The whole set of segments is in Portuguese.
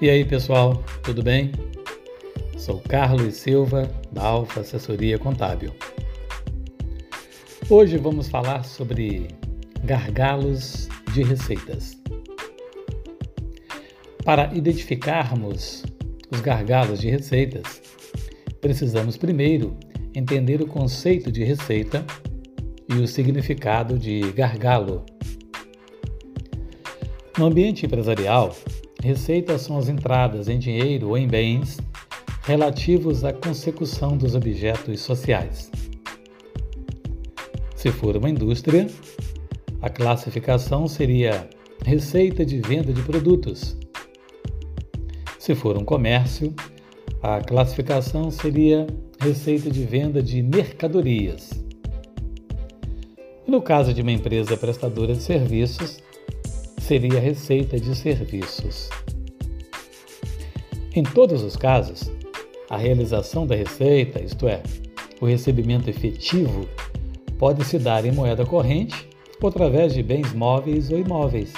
E aí, pessoal, tudo bem? Sou Carlos Silva, da Alfa Assessoria Contábil. Hoje vamos falar sobre gargalos de receitas. Para identificarmos os gargalos de receitas, precisamos primeiro entender o conceito de receita e o significado de gargalo. No ambiente empresarial, Receitas são as entradas em dinheiro ou em bens relativos à consecução dos objetos sociais. Se for uma indústria, a classificação seria receita de venda de produtos. Se for um comércio, a classificação seria receita de venda de mercadorias. E no caso de uma empresa prestadora de serviços, seria receita de serviços. Em todos os casos, a realização da receita, isto é, o recebimento efetivo, pode se dar em moeda corrente ou através de bens móveis ou imóveis.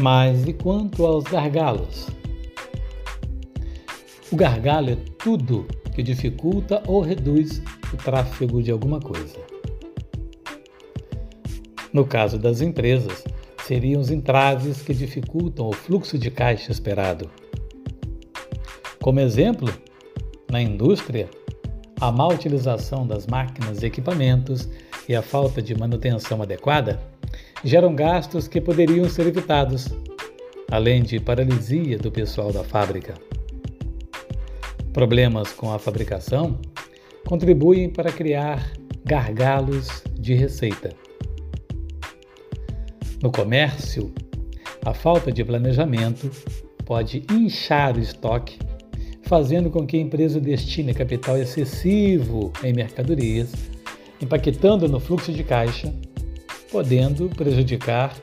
Mas e quanto aos gargalos? O gargalo é tudo que dificulta ou reduz o tráfego de alguma coisa. No caso das empresas, seriam os entraves que dificultam o fluxo de caixa esperado. Como exemplo, na indústria, a má utilização das máquinas e equipamentos e a falta de manutenção adequada geram gastos que poderiam ser evitados, além de paralisia do pessoal da fábrica. Problemas com a fabricação contribuem para criar gargalos de receita. No comércio, a falta de planejamento pode inchar o estoque, fazendo com que a empresa destine capital excessivo em mercadorias, impactando no fluxo de caixa, podendo prejudicar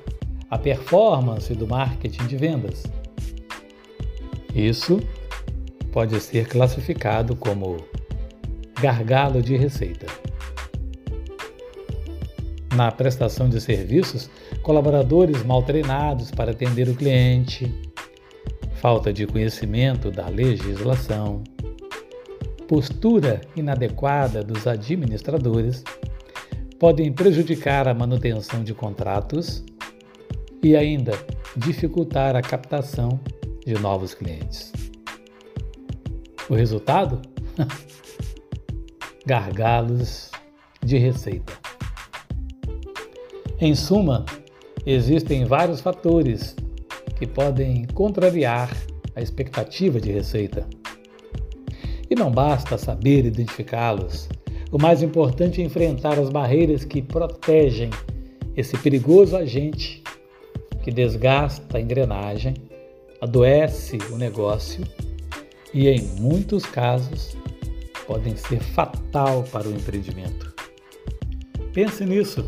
a performance do marketing de vendas. Isso pode ser classificado como gargalo de receita. Na prestação de serviços, colaboradores mal treinados para atender o cliente, falta de conhecimento da legislação, postura inadequada dos administradores podem prejudicar a manutenção de contratos e ainda dificultar a captação de novos clientes. O resultado? Gargalos de receita. Em suma, existem vários fatores que podem contrariar a expectativa de receita. E não basta saber identificá-los. O mais importante é enfrentar as barreiras que protegem esse perigoso agente que desgasta a engrenagem, adoece o negócio e, em muitos casos, podem ser fatal para o empreendimento. Pense nisso